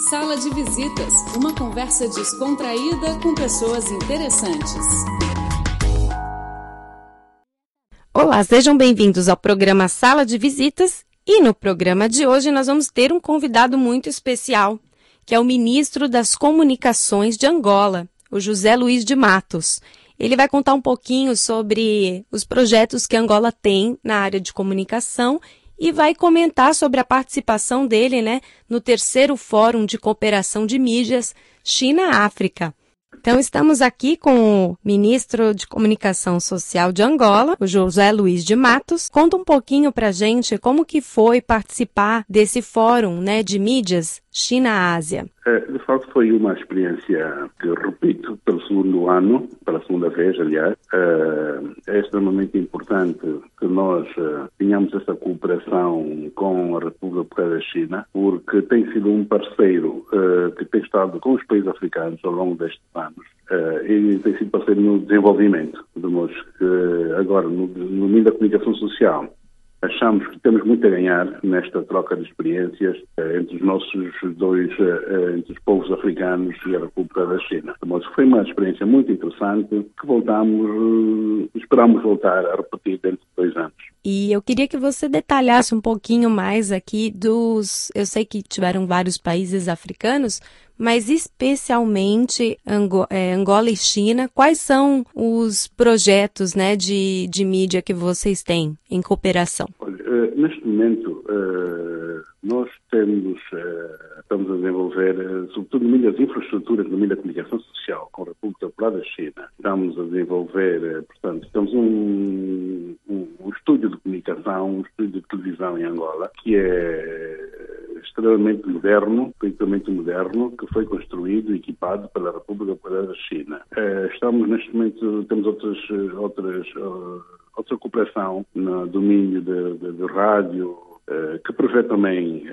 Sala de Visitas, uma conversa descontraída com pessoas interessantes. Olá, sejam bem-vindos ao programa Sala de Visitas e no programa de hoje nós vamos ter um convidado muito especial, que é o ministro das Comunicações de Angola, o José Luiz de Matos. Ele vai contar um pouquinho sobre os projetos que Angola tem na área de comunicação e vai comentar sobre a participação dele né, no terceiro Fórum de Cooperação de Mídias China-África. Então, estamos aqui com o ministro de Comunicação Social de Angola, o José Luiz de Matos. Conta um pouquinho para gente como que foi participar desse fórum né, de mídias China-Ásia. É, de facto, foi uma experiência que repito pelo segundo ano, pela segunda vez, aliás. É, é extremamente importante que nós é, tenhamos essa cooperação com a República da China, porque tem sido um parceiro que tem estado com os países africanos ao longo destes anos e tem sido parceiro no desenvolvimento. De modo que agora, no, meio da comunicação social, Achamos que temos muito a ganhar nesta troca de experiências eh, entre os nossos dois, eh, eh, entre os povos africanos e a República da China. Foi uma experiência muito interessante que voltamos, esperamos voltar a repetir dentro de dois anos. E eu queria que você detalhasse um pouquinho mais aqui dos. Eu sei que tiveram vários países africanos, mas especialmente Angola e China, quais são os projetos né, de, de mídia que vocês têm em cooperação? Olha, eh, neste momento, eh, nós temos, eh, estamos a desenvolver, sobretudo no meio das infraestruturas, no meio da comunicação social, com a República Popular da China. Estamos a desenvolver, portanto, temos um, um, um estúdio de comunicação, um estúdio de televisão em Angola, que é extremamente moderno, equipamento moderno, que foi construído e equipado pela República Popular da China. Eh, estamos neste momento, temos outras, outras, eh, outra cooperação no domínio de rádio, eh, que prevê também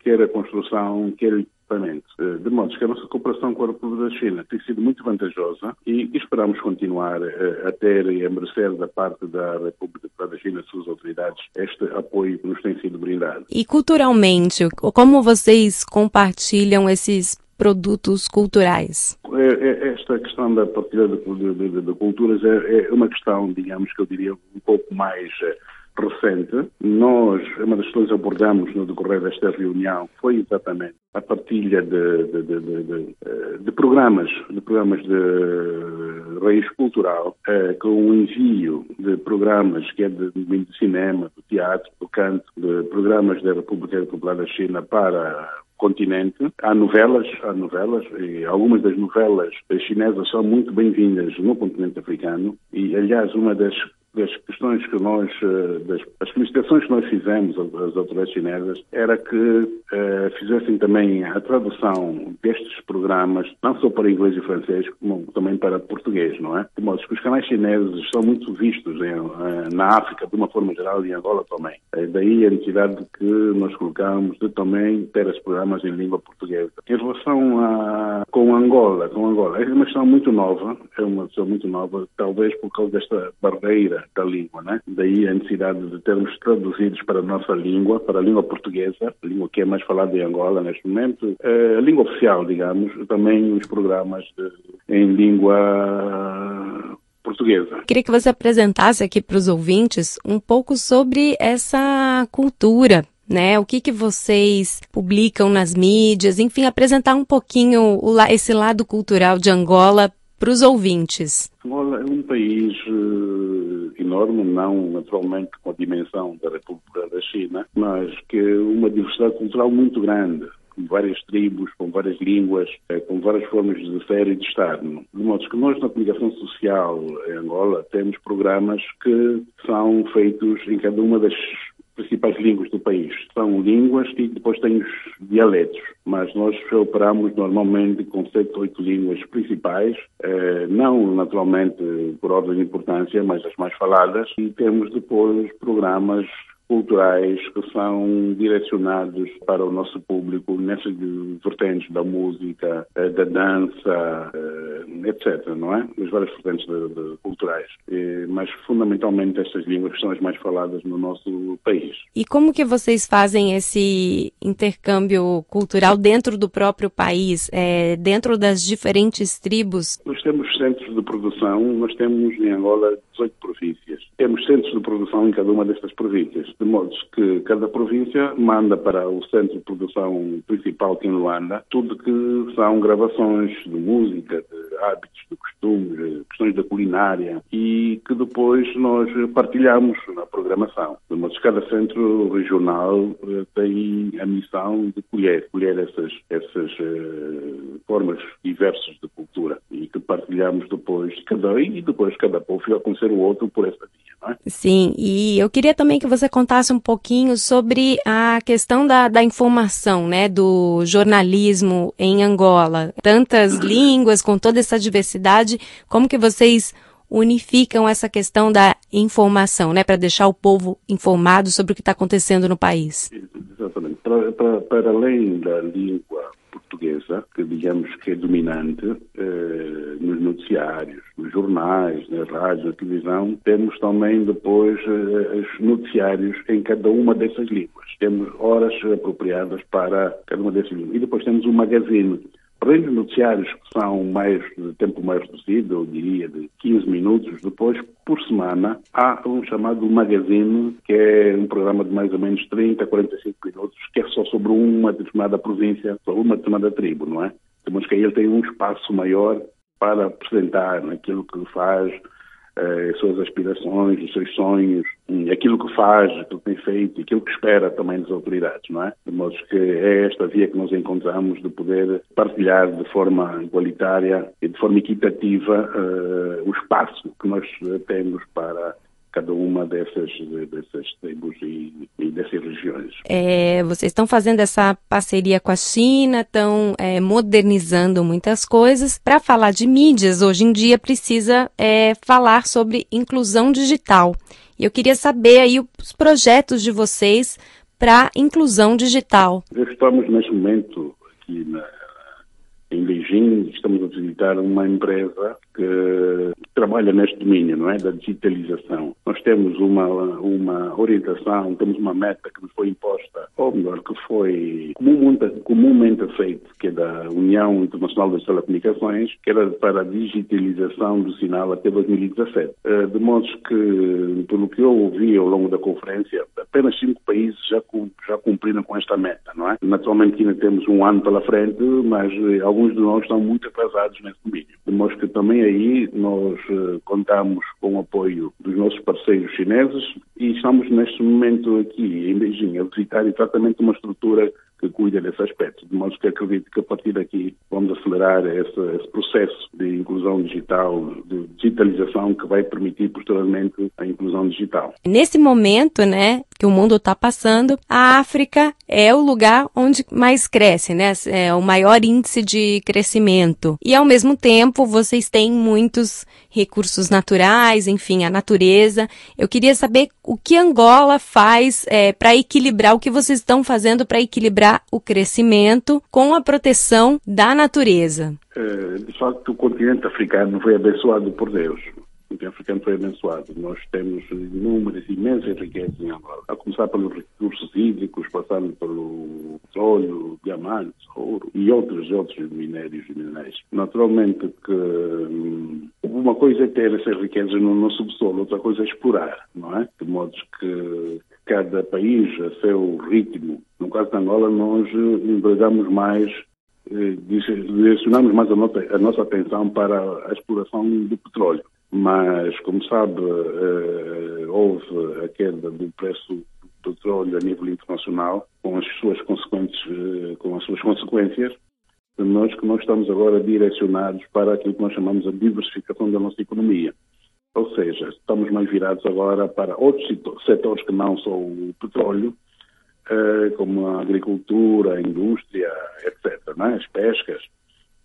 quer a construção, quer o equipamento. De modo que a nossa cooperação com a República da China tem sido muito vantajosa e esperamos continuar a ter e a merecer da parte da República da China suas autoridades este apoio que nos tem sido brindado. E culturalmente, como vocês compartilham esses produtos culturais? É, é, esta questão da partilha de, de, de, de culturas é, é, uma questão, digamos que eu diria, um pouco mais eh, recente. Nós, uma das coisas que abordamos no decorrer desta reunião foi exatamente a partilha de, de, de, de programas, de programas de raiz cultural, eh, com o envio de programas que é de, de cinema, do teatro, do canto, de programas da República Popular da China para continente. Há novelas, há novelas, e algumas das novelas chinesas são muito bem-vindas no continente africano. E, aliás, uma das das questões que nós, eh, das as solicitações que nós fizemos às autoridades chinesas era que eh, fizessem também a tradução destes programas, não só para inglês e francês, como também para português, não é? De modo que os canais chineses são muito vistos em, eh, na África, de uma forma geral, e em Angola também. Daí a necessidade que nós colocamos de também ter esses programas em língua portuguesa. Em relação a com Angola, com Angola, é uma questão muito nova, é uma questão muito nova, talvez por causa desta barreira da língua, né? Daí a necessidade de termos traduzidos para a nossa língua, para a língua portuguesa, a língua que é mais falada em Angola neste momento, eh, a língua oficial, digamos, também os programas de, em língua portuguesa. Queria que você apresentasse aqui para os ouvintes um pouco sobre essa cultura né? O que, que vocês publicam nas mídias, enfim, apresentar um pouquinho o, esse lado cultural de Angola para os ouvintes. Angola é um país enorme, não naturalmente com a dimensão da República da China, mas que uma diversidade cultural muito grande com várias tribos, com várias línguas, eh, com várias formas de ser e de estar. De modo que nós, na comunicação social em Angola, temos programas que são feitos em cada uma das principais línguas do país. São línguas e depois tem os dialetos, mas nós operamos normalmente com sete, oito línguas principais, eh, não naturalmente por ordem de importância, mas as mais faladas, e temos depois programas culturais que são direcionados para o nosso público nessas vertentes da música, eh, da dança, eh, etc., não é? As várias vertentes de, de culturais. Mas, fundamentalmente, estas línguas são as mais faladas no nosso país. E como que vocês fazem esse intercâmbio cultural dentro do próprio país, é, dentro das diferentes tribos? Nós temos centros de produção, nós temos em Angola 18 províncias. Temos centros de produção em cada uma destas províncias, de modo que cada província manda para o centro de produção principal que é em Luanda tudo que são gravações de música, de hábitos, costumes, questões da culinária e que depois nós partilhamos na programação. Que cada centro regional eh, tem a missão de colher, colher essas, essas uh, formas diversas de cultura e que partilhamos depois cada e depois cada povo fica a conhecer o outro por essa via. É? Sim, e eu queria também que você contasse um pouquinho sobre a questão da, da informação, né, do jornalismo em Angola. Tantas línguas, com toda essa diversidade, como que vocês unificam essa questão da informação, né, para deixar o povo informado sobre o que está acontecendo no país? Exatamente. Para, para, para além da língua portuguesa, que digamos que é dominante eh, nos noticiários, nos jornais, nas rádios, na televisão, temos também depois eh, os noticiários em cada uma dessas línguas. Temos horas apropriadas para cada uma dessas línguas. E depois temos um magazine Dos noticiários que são mais de tempo mais reduzido, eu diria de 15 minutos, depois, por semana, há um chamado Magazine, que é um programa de mais ou menos 30, 45 minutos, que é só sobre uma determinada província, sobre uma determinada tribo, não é? Temos que aí ele tem um espaço maior para apresentar aquilo que faz, as suas aspirações, os seus sonhos, aquilo que faz, aquilo que tem feito, aquilo que espera também das autoridades, não é? De modo que é esta via que nós encontramos de poder partilhar de forma igualitária e de forma equitativa uh, o espaço que nós temos para cada uma dessas, dessas tribos e, e dessas regiões. É, vocês estão fazendo essa parceria com a China, estão é, modernizando muitas coisas. Para falar de mídias, hoje em dia precisa é, falar sobre inclusão digital. E eu queria saber aí os projetos de vocês para inclusão digital. Estamos neste momento aqui na, em Beijing, estamos a visitar uma empresa que trabalha neste domínio, não é, da digitalização. Nós temos uma uma orientação, temos uma meta que nos foi imposta, ou melhor, que foi comumente, comumente aceito, que é da União Internacional das Telecomunicações, que era para a digitalização do sinal até 2017. Eh, de modo que, pelo que eu ouvi ao longo da conferência, apenas cinco países já, já cumpriram com esta meta, não é? Naturalmente ainda temos um ano pela frente, mas eh, alguns de nós estão muito atrasados nesse domínio. De modo que também aí nós uh, contamos com o apoio dos nossos parceiros chineses e estamos neste momento aqui em Beijing a visitar exatamente uma estrutura que cuida desse aspecto. De modo que acredito que a partir daqui vamos acelerar esse, esse, processo de inclusão digital, de digitalização que vai permitir posteriormente a inclusão digital. Nesse momento, né, que o mundo está passando, a África é o lugar onde mais cresce, né? É o maior índice de crescimento. E ao mesmo tempo, vocês têm muitos recursos naturais, enfim, a natureza. Eu queria saber o que Angola faz é, para equilibrar, o que vocês estão fazendo para equilibrar o crescimento com a proteção da natureza. É, de facto, o continente africano foi abençoado por Deus continente africano foi abençoado. Nós temos inúmeras, imensas riquezas em Angola, a começar pelos recursos hídricos, passando pelo petróleo, diamantes, ouro e outros outros minérios e minerais. Naturalmente que hum, uma coisa é ter essas riquezas no, no subsolo, outra coisa é explorar, não é? De modo que cada país a seu ritmo. No caso de Angola, nós empregamos mais eh, direcionamos mais a nossa, a nossa atenção para a exploração do petróleo mas, como sabe, uh, houve a queda do preço do petróleo a nível internacional, com as suas consequentes, uh, com as suas consequências, nós que nós estamos agora direcionados para aquilo que nós chamamos de diversificação da nossa economia. Ou seja, estamos mais virados agora para outros setores que não só o petróleo, uh, como a agricultura, a indústria, etc., né? as pescas,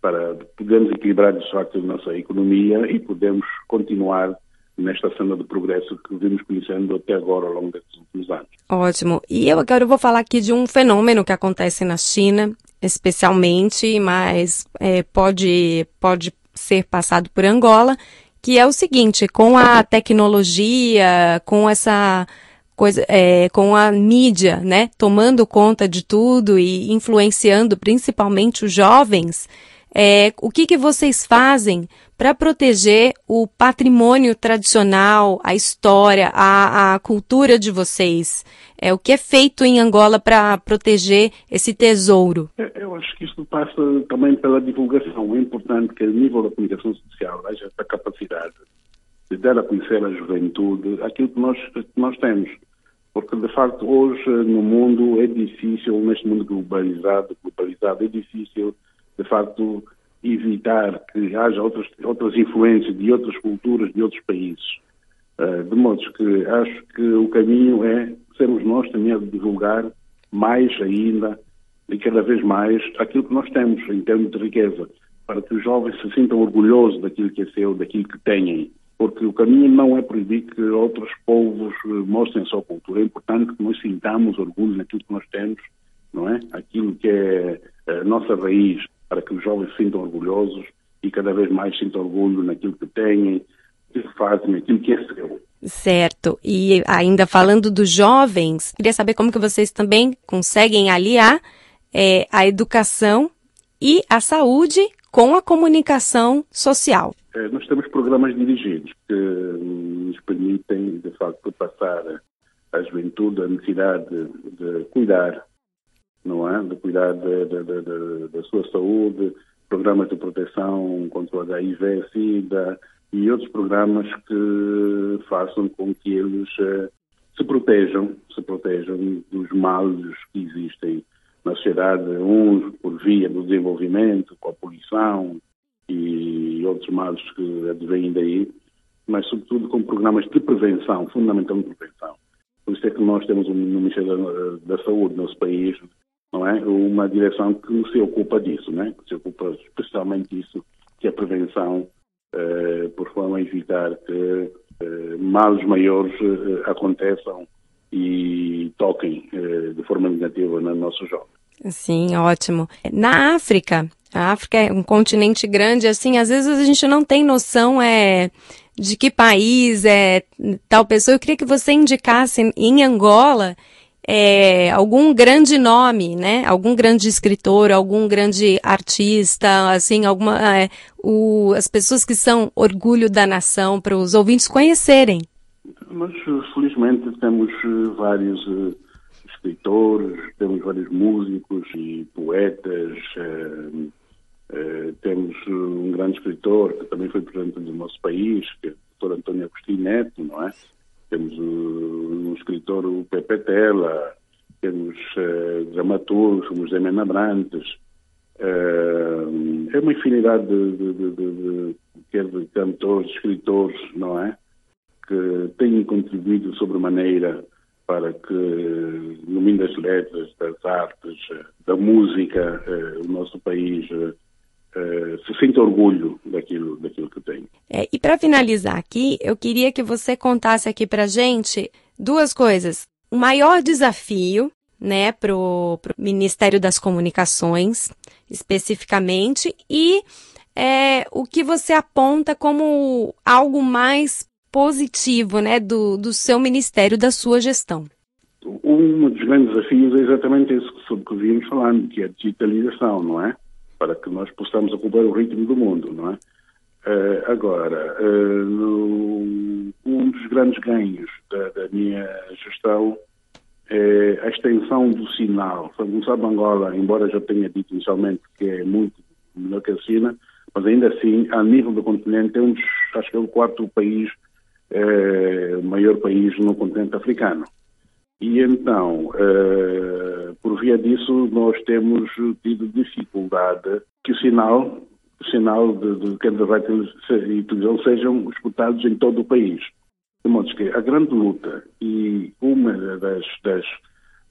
para podermos equilibrar de facto a nossa economia e podemos continuar nesta cena de progresso que vimos conhecendo até agora ao longo desses últimos anos. Ótimo. E eu agora vou falar aqui de um fenômeno que acontece na China, especialmente, mas é, pode, pode ser passado por Angola, que é o seguinte, com a tecnologia, com essa coisa, é, com a mídia, né, tomando conta de tudo e influenciando principalmente os jovens, é, o que, que vocês fazem para proteger o patrimônio tradicional, a história, a, a cultura de vocês? É, o que é feito em Angola para proteger esse tesouro? Eu acho que isso passa também pela divulgação. É importante que, a nível da comunicação social, haja essa capacidade de dar a conhecer à juventude aquilo que nós, que nós temos. Porque, de facto, hoje no mundo é difícil, neste mundo globalizado, globalizado é difícil de facto, evitar que haja outras, outras influências de outras culturas, de outros países. Uh, de modo que acho que o caminho é sermos nós também a divulgar mais ainda e cada vez mais aquilo que nós temos em termos de riqueza, para que os jovens se sintam orgulhosos daquilo que é seu, daquilo que têm. Porque o caminho não é proibir que outros povos eh, mostrem a sua cultura. É importante que nós sintamos orgulho naquilo que nós temos, não é? Aquilo que é a nossa raiz para que os jovens se sintam orgulhosos e cada vez mais sintam orgulho naquilo que têm, que fazem, naquilo que é seu. Certo. E ainda falando dos jovens, queria saber como que vocês também conseguem aliar é, a educação e a saúde com a comunicação social. É, nós temos programas dirigidos que nos permitem, de facto, passar à juventude a necessidade de cuidar não é? De cuidar da sua saúde, programas de proteção contra o HIV, SIDA e outros programas que façam com que eles uh, se protejam, se protejam dos males que existem na sociedade, uns por via do desenvolvimento, com a poluição e outros males que advêm daí, mas sobretudo com programas de prevenção, fundamentalmente de prevenção. Por isso é que nós temos no Ministério da, da Saúde no nosso país não é? Uma direção que se ocupa disso, né? Que se ocupa especialmente disso, que é a prevenção, eh, por forma a evitar que eh, males maiores eh, aconteçam e toquem eh, de forma negativa nos nossos jovens. Sim, ótimo. Na África, a África é um continente grande, assim, às vezes a gente não tem noção é, de que país é tal pessoa. Eu queria que você indicasse em Angola é, algum grande nome, né? Algum grande escritor, algum grande artista, assim, alguma é, o, as pessoas que são orgulho da nação para os ouvintes conhecerem. Nós felizmente temos eh, vários uh, escritores, temos vários músicos e poetas. Uh, uh, temos um grande escritor que também foi presidente do nosso país, que é o Dr. António Agostinho Neto, não é? Temos o escritor o Pepe Tela, temos uh, dramaturgos como José Mena Brantes. Uh, é uma infinidade de, de, de, de, de cantores, escritores, não é? Que têm contribuído sobremaneira para que, no mundo das letras, das artes, da música, uh, o nosso país se sinta orgulho daquilo, daquilo que tem. É, e para finalizar aqui, eu queria que você contasse aqui para gente duas coisas. O maior desafio, né, para o Ministério das Comunicações, especificamente, e é, o que você aponta como algo mais positivo, né, do, do seu ministério, da sua gestão. Um dos grandes desafios é exatamente isso sobre que vimos falando, que é a digitalização, não é? para que nós possamos acompanhar o ritmo do mundo, não é? Uh, agora, uh, no, um dos grandes ganhos minha gestão é a extensão do sinal. Como sabe, Angola, embora já tenha dito inicialmente que é muito melhor que a China, mas ainda assim, a nível do continente, é um dos, acho que é o quarto país, é, maior país no continente africano. E então, uh, por via disso, nós temos tido dificuldade que o sinal, o sinal de, de e televisão sejam escutados em todo o país. De modo que a grande luta e uma das, das,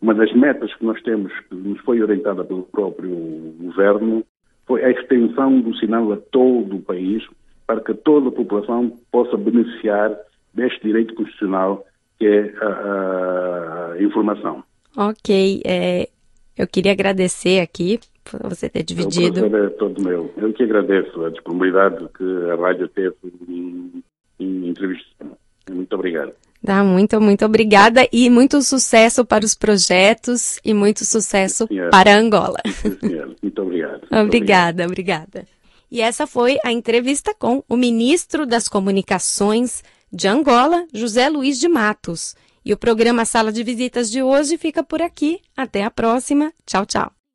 uma das metas que nós temos, que nos foi orientada pelo próprio governo, foi a extensão do sinal a todo o país, para que toda a população possa beneficiar deste direito constitucional que é a, a informação. Ok, é, eu queria agradecer aqui por você ter dividido. O prazer é todo meu. Eu que agradeço a disponibilidade que a rádio teve em, em entrevista. Muito obrigado. Tá, muito, muito obrigada e muito sucesso para os projetos e muito sucesso para Angola. Sim, muito obrigado. Muito obrigada, obrigado. obrigada. E essa foi a entrevista com o ministro das Comunicações de Angola, José Luiz de Matos. E o programa Sala de Visitas de hoje fica por aqui. Até a próxima. Tchau, tchau.